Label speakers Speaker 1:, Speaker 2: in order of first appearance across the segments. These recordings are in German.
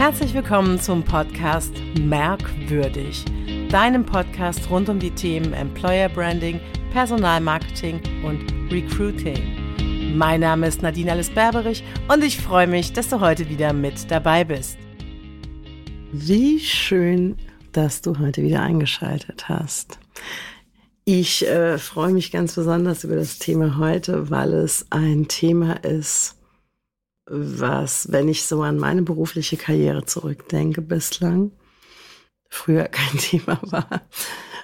Speaker 1: Herzlich willkommen zum Podcast Merkwürdig, deinem Podcast rund um die Themen Employer Branding, Personalmarketing und Recruiting. Mein Name ist Nadine Alice Berberich und ich freue mich, dass du heute wieder mit dabei bist.
Speaker 2: Wie schön, dass du heute wieder eingeschaltet hast. Ich äh, freue mich ganz besonders über das Thema heute, weil es ein Thema ist, was, wenn ich so an meine berufliche Karriere zurückdenke bislang, früher kein Thema war.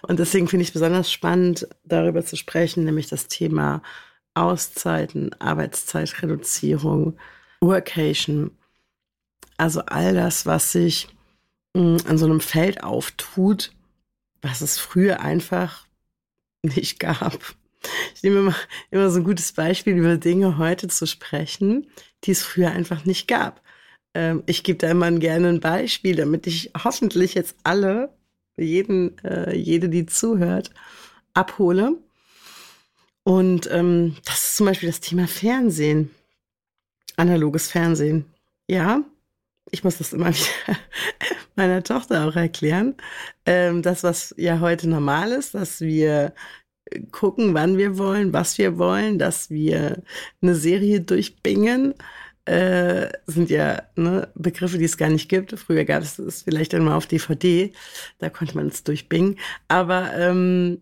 Speaker 2: Und deswegen finde ich es besonders spannend, darüber zu sprechen, nämlich das Thema Auszeiten, Arbeitszeitreduzierung, Workation. Also all das, was sich mm, an so einem Feld auftut, was es früher einfach nicht gab. Ich nehme immer, immer so ein gutes Beispiel, über Dinge heute zu sprechen, die es früher einfach nicht gab. Ähm, ich gebe da immer gerne ein Beispiel, damit ich hoffentlich jetzt alle, jeden, äh, jede, die zuhört, abhole. Und ähm, das ist zum Beispiel das Thema Fernsehen. Analoges Fernsehen. Ja, ich muss das immer wieder meiner Tochter auch erklären. Ähm, das, was ja heute normal ist, dass wir gucken, wann wir wollen, was wir wollen, dass wir eine Serie durchbingen. Äh, sind ja ne, Begriffe, die es gar nicht gibt. Früher gab es es vielleicht einmal auf DVD, da konnte man es durchbingen. Aber ähm,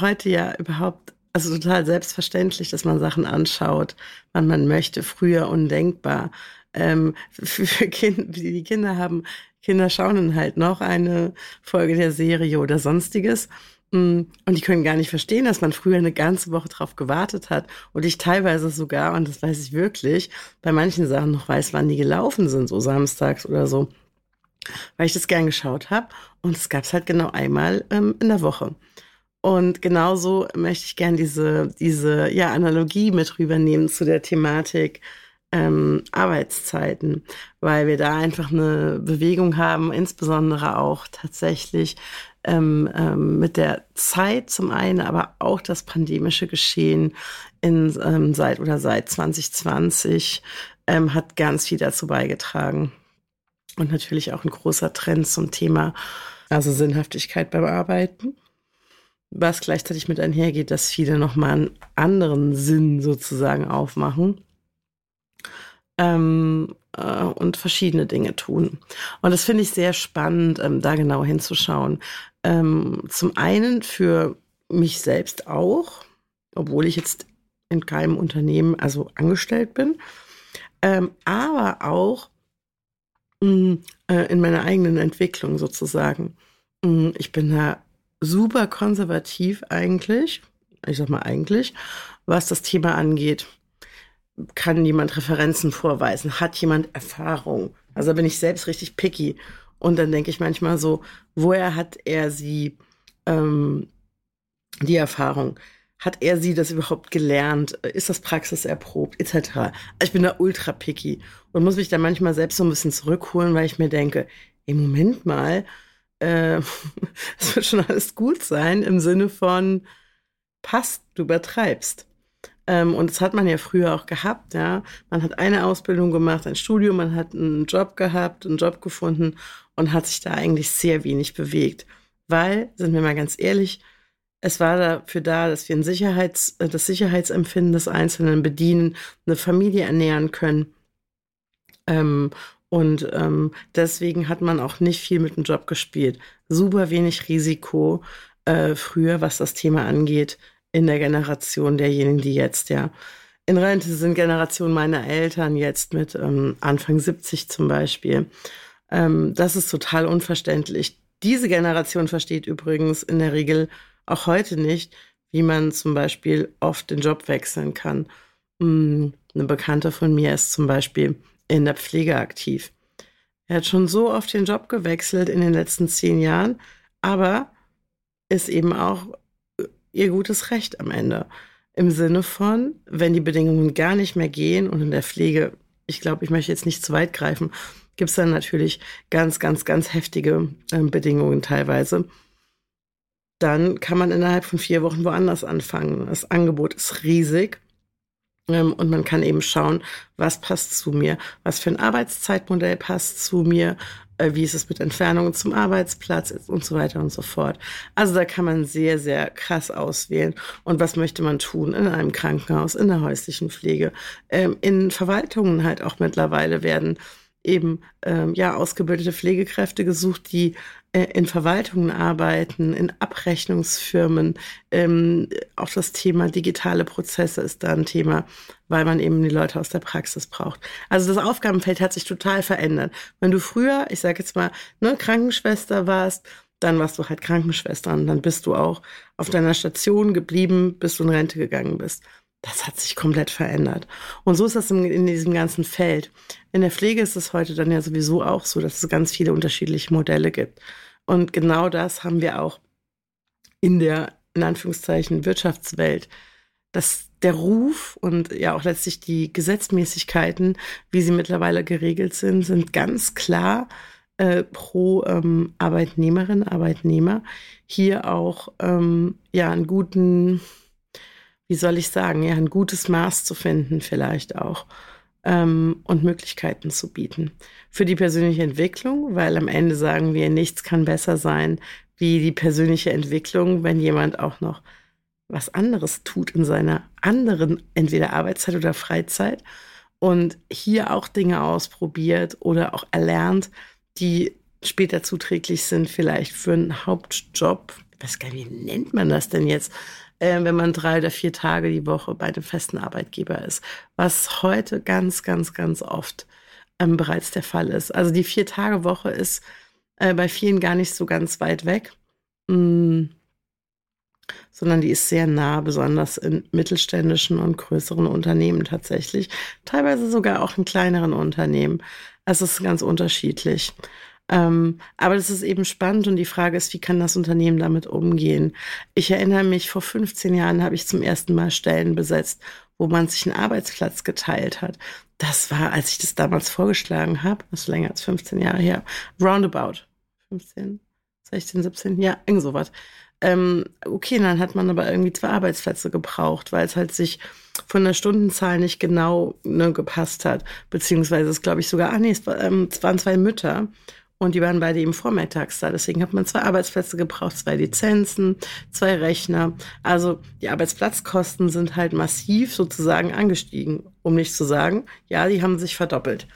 Speaker 2: heute ja überhaupt, also total selbstverständlich, dass man Sachen anschaut, wann man möchte. Früher undenkbar. Ähm, für, für Kinder, die Kinder haben, Kinder schauen dann halt noch eine Folge der Serie oder sonstiges. Mm, und die können gar nicht verstehen, dass man früher eine ganze Woche drauf gewartet hat und ich teilweise sogar, und das weiß ich wirklich, bei manchen Sachen noch weiß, wann die gelaufen sind, so samstags oder so, weil ich das gern geschaut habe. Und es gab es halt genau einmal ähm, in der Woche. Und genauso möchte ich gern diese, diese ja, Analogie mit rübernehmen zu der Thematik ähm, Arbeitszeiten, weil wir da einfach eine Bewegung haben, insbesondere auch tatsächlich ähm, ähm, mit der Zeit zum einen, aber auch das pandemische Geschehen in, ähm, seit oder seit 2020 ähm, hat ganz viel dazu beigetragen. Und natürlich auch ein großer Trend zum Thema, also Sinnhaftigkeit beim Arbeiten. Was gleichzeitig mit einhergeht, dass viele nochmal einen anderen Sinn sozusagen aufmachen ähm, äh, und verschiedene Dinge tun. Und das finde ich sehr spannend, ähm, da genau hinzuschauen. Ähm, zum einen für mich selbst auch, obwohl ich jetzt in keinem Unternehmen also angestellt bin, ähm, aber auch mh, mm, äh, in meiner eigenen Entwicklung sozusagen. Mh, mm, ich bin da super konservativ eigentlich, ich sag mal eigentlich, was das Thema angeht kann jemand Referenzen vorweisen? Hat jemand Erfahrung? Also bin ich selbst richtig picky. Und dann denke ich manchmal so, woher hat er sie ähm, die Erfahrung? Hat er sie das überhaupt gelernt? Ist das praxiserprobt? Etc. Also ich bin da ultra picky und muss mich da manchmal selbst so ein bisschen zurückholen, weil ich mir denke, im Moment mal, äh, es wird schon alles gut sein im Sinne von, passt, du übertreibst. Ähm, und das hat man ja früher auch gehabt, ja. Man hat eine Ausbildung gemacht, ein Studium, man hat einen Job gehabt, einen Job gefunden und hat sich da eigentlich sehr wenig bewegt. Weil, sind wir mal ganz ehrlich, es war dafür da, dass wir ein Sicherheits, äh, das Sicherheitsempfinden des Einzelnen bedienen, eine Familie ernähren können. Ähm, und ähm, deswegen hat man auch nicht viel mit dem Job gespielt. Super wenig Risiko äh, früher, was das Thema angeht in der Generation derjenigen, die jetzt ja in Rente sind, Generation meiner Eltern jetzt mit ähm, Anfang 70 zum Beispiel. Ähm, das ist total unverständlich. Diese Generation versteht übrigens in der Regel auch heute nicht, wie man zum Beispiel oft den Job wechseln kann. Hm, eine Bekannte von mir ist zum Beispiel in der Pflege aktiv. Er hat schon so oft den Job gewechselt in den letzten zehn Jahren, aber ist eben auch ihr gutes Recht am Ende. Im Sinne von, wenn die Bedingungen gar nicht mehr gehen und in der Pflege, ich glaube, ich möchte jetzt nicht zu weit greifen, gibt es dann natürlich ganz, ganz, ganz heftige äh, Bedingungen teilweise. Dann kann man innerhalb von vier Wochen woanders anfangen. Das Angebot ist riesig. Ähm, und man kann eben schauen, was passt zu mir, was für ein Arbeitszeitmodell passt zu mir, wie ist es mit Entfernungen zum Arbeitsplatz und so weiter und so fort. Also da kann man sehr, sehr krass auswählen. Und was möchte man tun in einem Krankenhaus, in der häuslichen Pflege, ähm, in Verwaltungen halt auch mittlerweile werden eben ähm, ja ausgebildete Pflegekräfte gesucht, die äh, in Verwaltungen arbeiten, in Abrechnungsfirmen. Ähm, auch das Thema digitale Prozesse ist da ein Thema, weil man eben die Leute aus der Praxis braucht. Also das Aufgabenfeld hat sich total verändert. Wenn du früher, ich sage jetzt mal, ne, Krankenschwester warst, dann warst du halt Krankenschwester und dann bist du auch auf deiner Station geblieben, bis du in Rente gegangen bist. Das hat sich komplett verändert. Und so ist das in, in, diesem ganzen Feld. In der Pflege ist es heute dann ja sowieso auch so, dass es ganz viele unterschiedliche Modelle gibt. Und genau das haben wir auch in der, in Anführungszeichen, Wirtschaftswelt. Dass der Ruf und ja auch letztlich die Gesetzmäßigkeiten, wie sie mittlerweile geregelt sind, sind ganz klar äh, pro ähm, Arbeitnehmerin, Arbeitnehmer hier auch ähm, ja einen guten wie soll ich sagen, ja, ein gutes Maß zu finden vielleicht auch ähm, und Möglichkeiten zu bieten. Für die persönliche Entwicklung, weil am Ende sagen wir, nichts kann besser sein wie die persönliche Entwicklung, wenn jemand auch noch was anderes tut in seiner anderen, entweder Arbeitszeit oder Freizeit und hier auch Dinge ausprobiert oder auch erlernt, die später zuträglich sind, vielleicht für einen Hauptjob. Ich weiß gar nicht, wie nennt man das denn jetzt? Äh, wenn man drei oder vier Tage die Woche bei einem festen Arbeitgeber ist, was heute ganz, ganz, ganz oft ähm, bereits der Fall ist. Also die Vier-Tage-Woche ist äh, bei vielen gar nicht so ganz weit weg, mh, mm, sondern die ist sehr nah, besonders in mittelständischen und größeren Unternehmen tatsächlich, teilweise sogar auch in kleineren Unternehmen. Es ist ganz unterschiedlich. Ähm, aber das ist eben spannend und die Frage ist, wie kann das Unternehmen damit umgehen? Ich erinnere mich, vor 15 Jahren habe ich zum ersten Mal Stellen besetzt, wo man sich einen Arbeitsplatz geteilt hat. Das war, als ich das damals vorgeschlagen habe, das ist länger als 15 Jahre her, roundabout 15, 16, 17, ja, irgend sowas. Ähm, okay, dann hat man aber irgendwie zwei Arbeitsplätze gebraucht, weil es halt sich von der Stundenzahl nicht genau ne, gepasst hat. Beziehungsweise es, glaube ich, sogar, ah nee, es, ähm, es waren zwei Mütter. Und die waren beide eben vormittags da. Deswegen hat man zwei Arbeitsplätze gebraucht, zwei Lizenzen, zwei Rechner. Also die Arbeitsplatzkosten sind halt massiv sozusagen angestiegen, um nicht zu sagen, ja, die haben sich verdoppelt.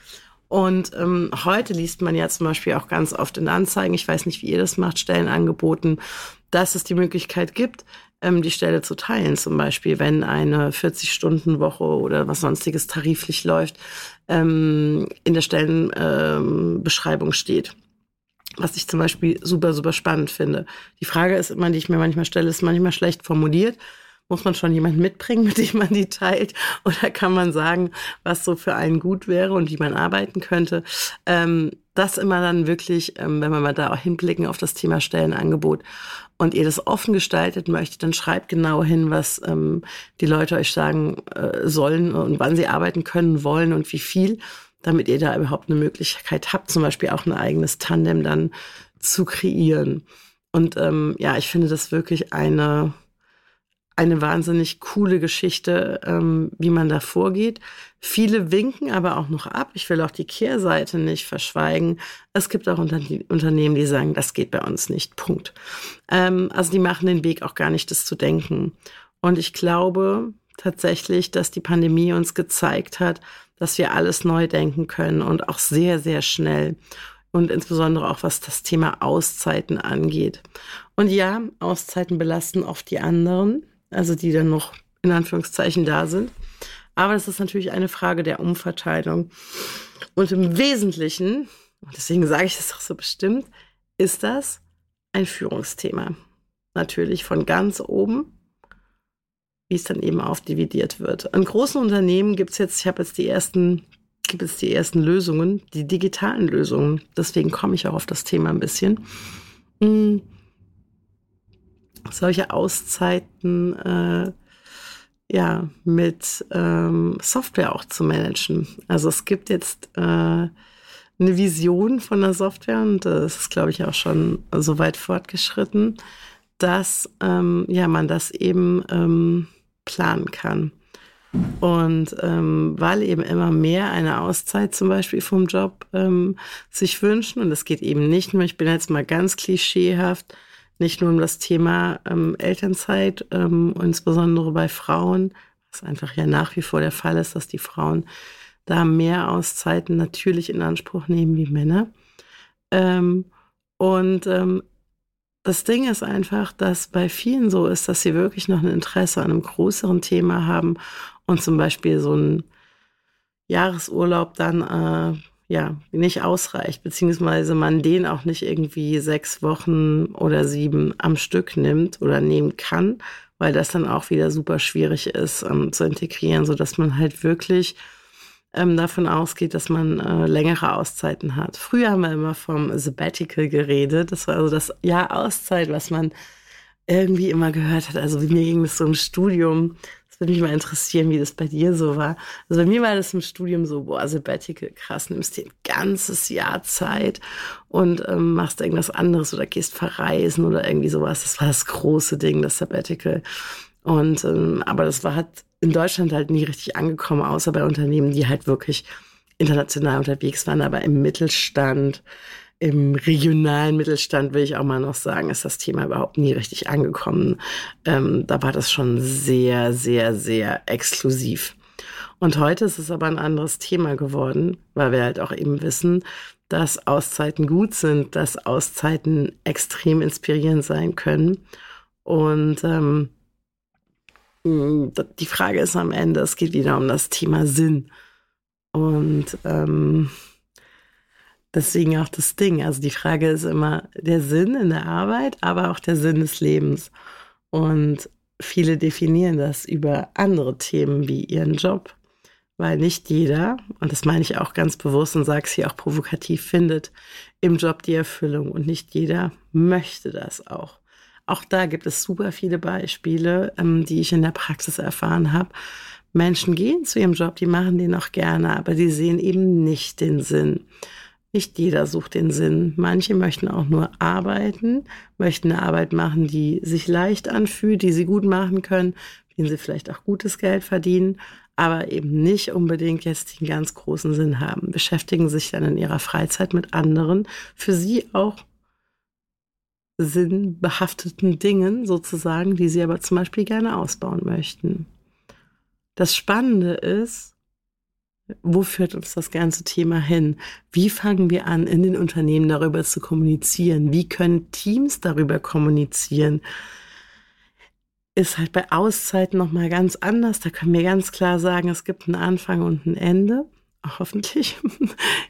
Speaker 2: Und ähm, heute liest man ja zum Beispiel auch ganz oft in Anzeigen, ich weiß nicht, wie ihr das macht, Stellenangeboten, dass es die Möglichkeit gibt, ähm, die Stelle zu teilen. Zum Beispiel, wenn eine 40-Stunden-Woche oder was sonstiges tariflich läuft, ähm, in der Stellenbeschreibung steht. Was ich zum Beispiel super, super spannend finde. Die Frage ist immer, die ich mir manchmal stelle, ist manchmal schlecht formuliert. Muss man schon jemanden mitbringen, mit dem man die teilt? Oder kann man sagen, was so für einen gut wäre und wie man arbeiten könnte? Ähm, das immer dann wirklich, ähm, wenn wir mal da auch hinblicken auf das Thema Stellenangebot und ihr das offen gestaltet möchtet, dann schreibt genau hin, was ähm, die Leute euch sagen äh, sollen und wann sie arbeiten können, wollen und wie viel, damit ihr da überhaupt eine Möglichkeit habt, zum Beispiel auch ein eigenes Tandem dann zu kreieren. Und ähm, ja, ich finde das wirklich eine eine wahnsinnig coole Geschichte, ähm, wie man da vorgeht. Viele winken aber auch noch ab. Ich will auch die Kehrseite nicht verschweigen. Es gibt auch Unter Unternehmen, die sagen, das geht bei uns nicht. Punkt. Ähm, also die machen den Weg auch gar nicht, das zu denken. Und ich glaube tatsächlich, dass die Pandemie uns gezeigt hat, dass wir alles neu denken können und auch sehr, sehr schnell und insbesondere auch was das Thema Auszeiten angeht. Und ja, Auszeiten belasten oft die anderen also die dann noch in Anführungszeichen da sind. Aber das ist natürlich eine Frage der Umverteilung. Und im Wesentlichen, deswegen sage ich das auch so bestimmt, ist das ein Führungsthema. Natürlich von ganz oben, wie es dann eben aufdividiert wird. An großen Unternehmen gibt es jetzt, ich habe jetzt die ersten, gibt es die ersten Lösungen, die digitalen Lösungen. Deswegen komme ich auch auf das Thema ein bisschen. Hm solche Auszeiten äh, ja mit ähm, Software auch zu managen. Also es gibt jetzt äh, eine Vision von der Software und das ist, glaube ich, auch schon so weit fortgeschritten, dass ähm, ja man das eben ähm, planen kann. Und ähm, weil eben immer mehr eine Auszeit zum Beispiel vom Job ähm, sich wünschen, und es geht eben nicht nur, ich bin jetzt mal ganz klischeehaft, nicht nur um das Thema ähm, Elternzeit, ähm, insbesondere bei Frauen, was einfach ja nach wie vor der Fall ist, dass die Frauen da mehr Auszeiten natürlich in Anspruch nehmen wie Männer. Ähm, und ähm, das Ding ist einfach, dass bei vielen so ist, dass sie wirklich noch ein Interesse an einem größeren Thema haben und zum Beispiel so ein Jahresurlaub dann äh, ja nicht ausreicht, beziehungsweise man den auch nicht irgendwie sechs Wochen oder sieben am Stück nimmt oder nehmen kann, weil das dann auch wieder super schwierig ist ähm, zu integrieren, so dass man halt wirklich ähm, davon ausgeht, dass man äh, längere Auszeiten hat. Früher haben wir immer vom Sabbatical geredet. Das war also das Jahr Auszeit, was man irgendwie immer gehört hat. Also mir ging es so im Studium. Würde mich mal interessieren, wie das bei dir so war. Also bei mir war das im Studium so, boah, Sabbatical, krass, nimmst dir ein ganzes Jahr Zeit und ähm, machst irgendwas anderes oder gehst verreisen oder irgendwie sowas. Das war das große Ding, das Sabbatical. Und ähm, aber das war halt in Deutschland halt nie richtig angekommen, außer bei Unternehmen, die halt wirklich international unterwegs waren, aber im Mittelstand, im regionalen Mittelstand will ich auch mal noch sagen, ist das Thema überhaupt nie richtig angekommen. Ähm, da war das schon sehr, sehr, sehr exklusiv. Und heute ist es aber ein anderes Thema geworden, weil wir halt auch eben wissen, dass Auszeiten gut sind, dass Auszeiten extrem inspirierend sein können. Und ähm, hm, die Frage ist am Ende, es geht wieder um das Thema Sinn. Und ähm, deswegen auch das Ding. Also die Frage ist immer der Sinn in der Arbeit, aber auch der Sinn des Lebens. Und viele definieren das über andere Themen wie ihren Job, weil nicht jeder, und das meine ich auch ganz bewusst und sage es hier auch provokativ, findet im Job die Erfüllung und nicht jeder möchte das auch. Auch da gibt es super viele Beispiele, ähm, die ich in der Praxis erfahren habe. Menschen gehen zu ihrem Job, die machen den auch gerne, aber die sehen eben nicht den Sinn. Nicht jeder sucht den Sinn. Manche möchten auch nur arbeiten, möchten eine Arbeit machen, die sich leicht anfühlt, die sie gut machen können, denen sie vielleicht auch gutes Geld verdienen, aber eben nicht unbedingt jetzt den ganz großen Sinn haben. Beschäftigen sich dann in ihrer Freizeit mit anderen, für sie auch sinnbehafteten Dingen sozusagen, die sie aber zum Beispiel gerne ausbauen möchten. Das Spannende ist, wo führt uns das ganze Thema hin? Wie fangen wir an, in den Unternehmen darüber zu kommunizieren? Wie können Teams darüber kommunizieren? Ist halt bei Auszeiten nochmal ganz anders. Da können wir ganz klar sagen, es gibt einen Anfang und ein Ende hoffentlich,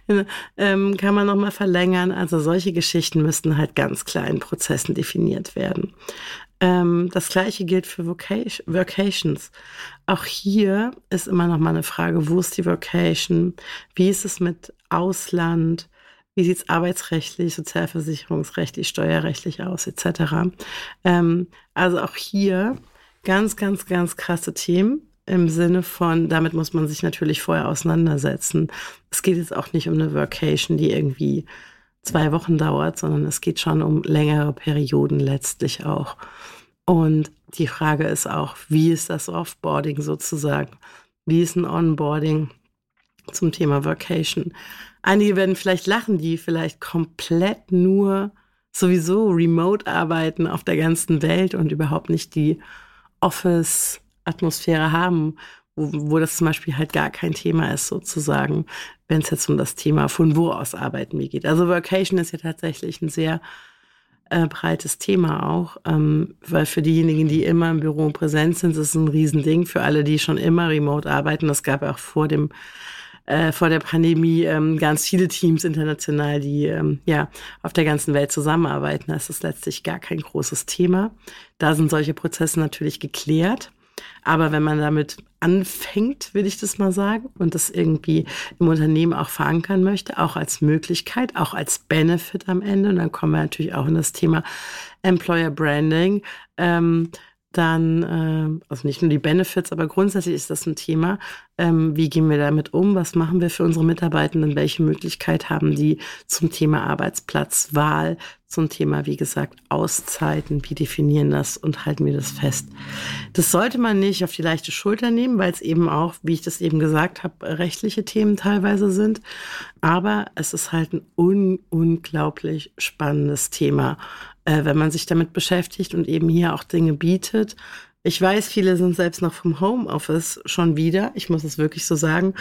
Speaker 2: ähm, kann man nochmal verlängern. Also solche Geschichten müssten halt ganz klar in Prozessen definiert werden. Ähm, das gleiche gilt für Vocation, Vocations. Auch hier ist immer noch mal eine Frage, wo ist die Vocation? Wie ist es mit Ausland? Wie sieht es arbeitsrechtlich, sozialversicherungsrechtlich, steuerrechtlich aus, etc. Ähm, also auch hier ganz, ganz, ganz krasse Themen im Sinne von, damit muss man sich natürlich vorher auseinandersetzen. Es geht jetzt auch nicht um eine Workation, die irgendwie zwei Wochen dauert, sondern es geht schon um längere Perioden letztlich auch. Und die Frage ist auch, wie ist das Offboarding sozusagen? Wie ist ein Onboarding zum Thema Workation? Einige werden vielleicht lachen, die vielleicht komplett nur sowieso remote arbeiten auf der ganzen Welt und überhaupt nicht die Office Atmosphäre haben, wo, das zum Beispiel halt gar kein Thema ist, sozusagen, wenn es jetzt um das Thema von wo aus arbeiten wie geht. Also Workation ist ja tatsächlich ein sehr äh, breites Thema auch, ähm, weil für diejenigen, die immer im Büro präsent sind, ist es ein Riesending. Für alle, die schon immer remote arbeiten, das gab auch vor dem äh, vor der Pandemie ähm, ganz viele Teams international, die ähm, ja auf der ganzen Welt zusammenarbeiten. Das ist letztlich gar kein großes Thema. Da sind solche Prozesse natürlich geklärt. Aber wenn man damit anfängt, will ich das mal sagen, und das irgendwie im Unternehmen auch verankern möchte, auch als Möglichkeit, auch als Benefit am Ende, und dann kommen wir natürlich auch in das Thema Employer Branding, ähm, dann, äh, also nicht nur die Benefits, aber grundsätzlich ist das ein Thema. Ähm, wie gehen wir damit um? Was machen wir für unsere Mitarbeitenden? Welche Möglichkeit haben die zum Thema Arbeitsplatzwahl, zum Thema, wie gesagt, Auszeiten, wie definieren das und halten wir das fest. Das sollte man nicht auf die leichte Schulter nehmen, weil es eben auch, wie ich das eben gesagt habe, rechtliche Themen teilweise sind. Aber es ist halt ein un unglaublich spannendes Thema, äh, wenn man sich damit beschäftigt und eben hier auch Dinge bietet. Ich weiß, viele sind selbst noch vom Homeoffice schon wieder. Ich muss es wirklich so sagen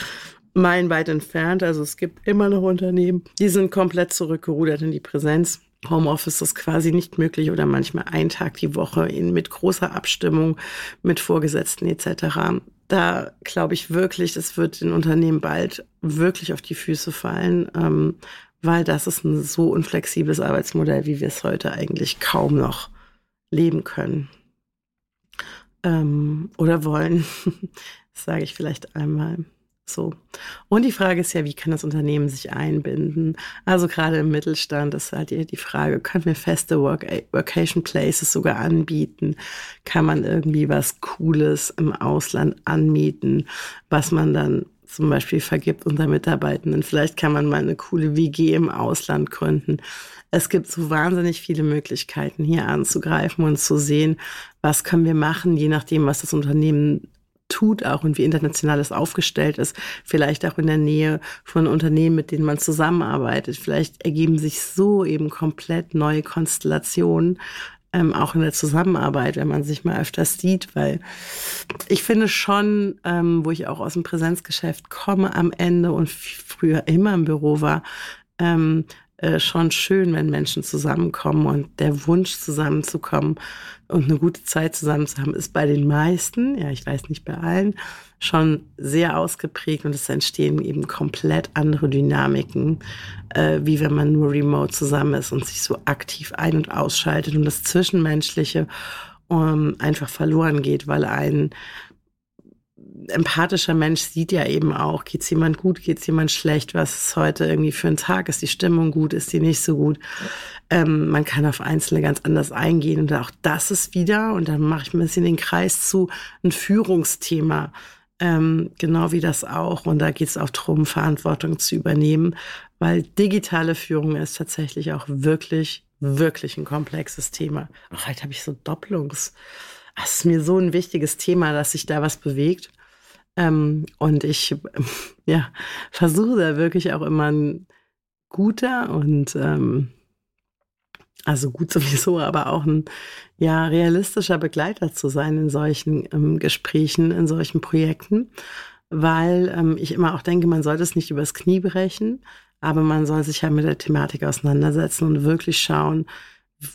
Speaker 2: meilenweit entfernt. Also es gibt immer noch Unternehmen, die sind komplett zurückgerudert in die Präsenz. Homeoffice ist quasi nicht möglich oder manchmal ein Tag die Woche in, mit großer Abstimmung mit Vorgesetzten etc. Da glaube ich wirklich, es wird den Unternehmen bald wirklich auf die Füße fallen, ähm, weil das ist ein so unflexibles Arbeitsmodell, wie wir es heute eigentlich kaum noch leben können ähm, oder wollen. das sage ich vielleicht einmal. So. Und die Frage ist ja, wie kann das Unternehmen sich einbinden? Also gerade im Mittelstand ist halt die Frage, können wir feste Work Workation Places sogar anbieten? Kann man irgendwie was Cooles im Ausland anmieten, was man dann zum Beispiel vergibt unter Mitarbeitenden? Vielleicht kann man mal eine coole WG im Ausland gründen. Es gibt so wahnsinnig viele Möglichkeiten, hier anzugreifen und zu sehen, was können wir machen, je nachdem, was das Unternehmen tut auch und wie international es aufgestellt ist. Vielleicht auch in der Nähe von Unternehmen, mit denen man zusammenarbeitet. Vielleicht ergeben sich so eben komplett neue Konstellationen, ähm, auch in der Zusammenarbeit, wenn man sich mal öfters sieht, weil ich finde schon, ähm, wo ich auch aus dem Präsenzgeschäft komme am Ende und früher immer im Büro war, ähm, äh, schon schön, wenn Menschen zusammenkommen und der Wunsch zusammenzukommen und eine gute Zeit zusammen zu haben, ist bei den meisten, ja, ich weiß nicht bei allen, schon sehr ausgeprägt und es entstehen eben komplett andere Dynamiken, äh, wie wenn man nur remote zusammen ist und sich so aktiv ein- und ausschaltet und das Zwischenmenschliche um, einfach verloren geht, weil ein empathischer Mensch sieht ja eben auch, geht's jemand gut, geht's jemand schlecht, was ist heute irgendwie für ein Tag, ist die Stimmung gut, ist die nicht so gut. Ähm, man kann auf Einzelne ganz anders eingehen und auch das ist wieder, und dann mache ich ein bisschen den Kreis zu, ein Führungsthema. Ähm, genau wie das auch. Und da geht es auch darum, Verantwortung zu übernehmen, weil digitale Führung ist tatsächlich auch wirklich, wirklich ein komplexes Thema. Ach, heute habe ich so Doppelungs. Das ist mir so ein wichtiges Thema, dass sich da was bewegt. Ähm, und ich ja, versuche da wirklich auch immer ein guter und ähm, also gut sowieso, aber auch ein ja realistischer Begleiter zu sein in solchen ähm, Gesprächen, in solchen Projekten, weil ähm, ich immer auch denke, man sollte es nicht übers Knie brechen, aber man soll sich ja mit der Thematik auseinandersetzen und wirklich schauen,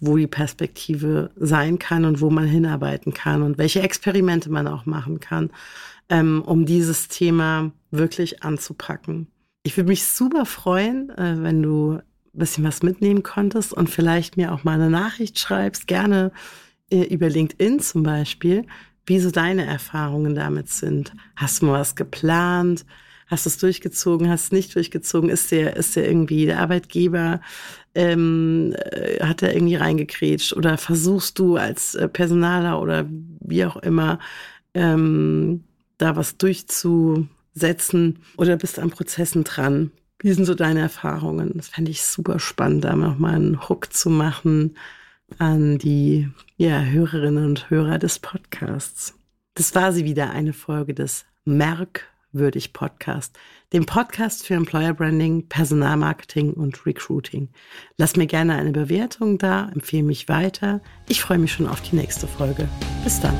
Speaker 2: wo die Perspektive sein kann und wo man hinarbeiten kann und welche Experimente man auch machen kann, ähm, um dieses Thema wirklich anzupacken. Ich würde mich super freuen, äh, wenn du ein bisschen was mitnehmen konntest und vielleicht mir auch mal eine Nachricht schreibst, gerne äh, über LinkedIn zum Beispiel, wie so deine Erfahrungen damit sind. Hast du mal was geplant? Hast du es durchgezogen? Hast du es nicht durchgezogen? Ist der, ist der irgendwie der Arbeitgeber ähm, äh, hat er irgendwie reingekrätscht oder versuchst du als äh, Personaler oder wie auch immer ähm, da was durchzusetzen oder bist an Prozessen dran? Wie sind so deine Erfahrungen? Das fände ich super spannend, da nochmal einen Hook zu machen an die ja, Hörerinnen und Hörer des Podcasts. Das war sie wieder, eine Folge des Merk würdig Podcast, dem Podcast für Employer Branding, Personalmarketing und Recruiting. Lass mir gerne eine Bewertung da, empfehle mich weiter. Ich freue mich schon auf die nächste Folge. Bis dann.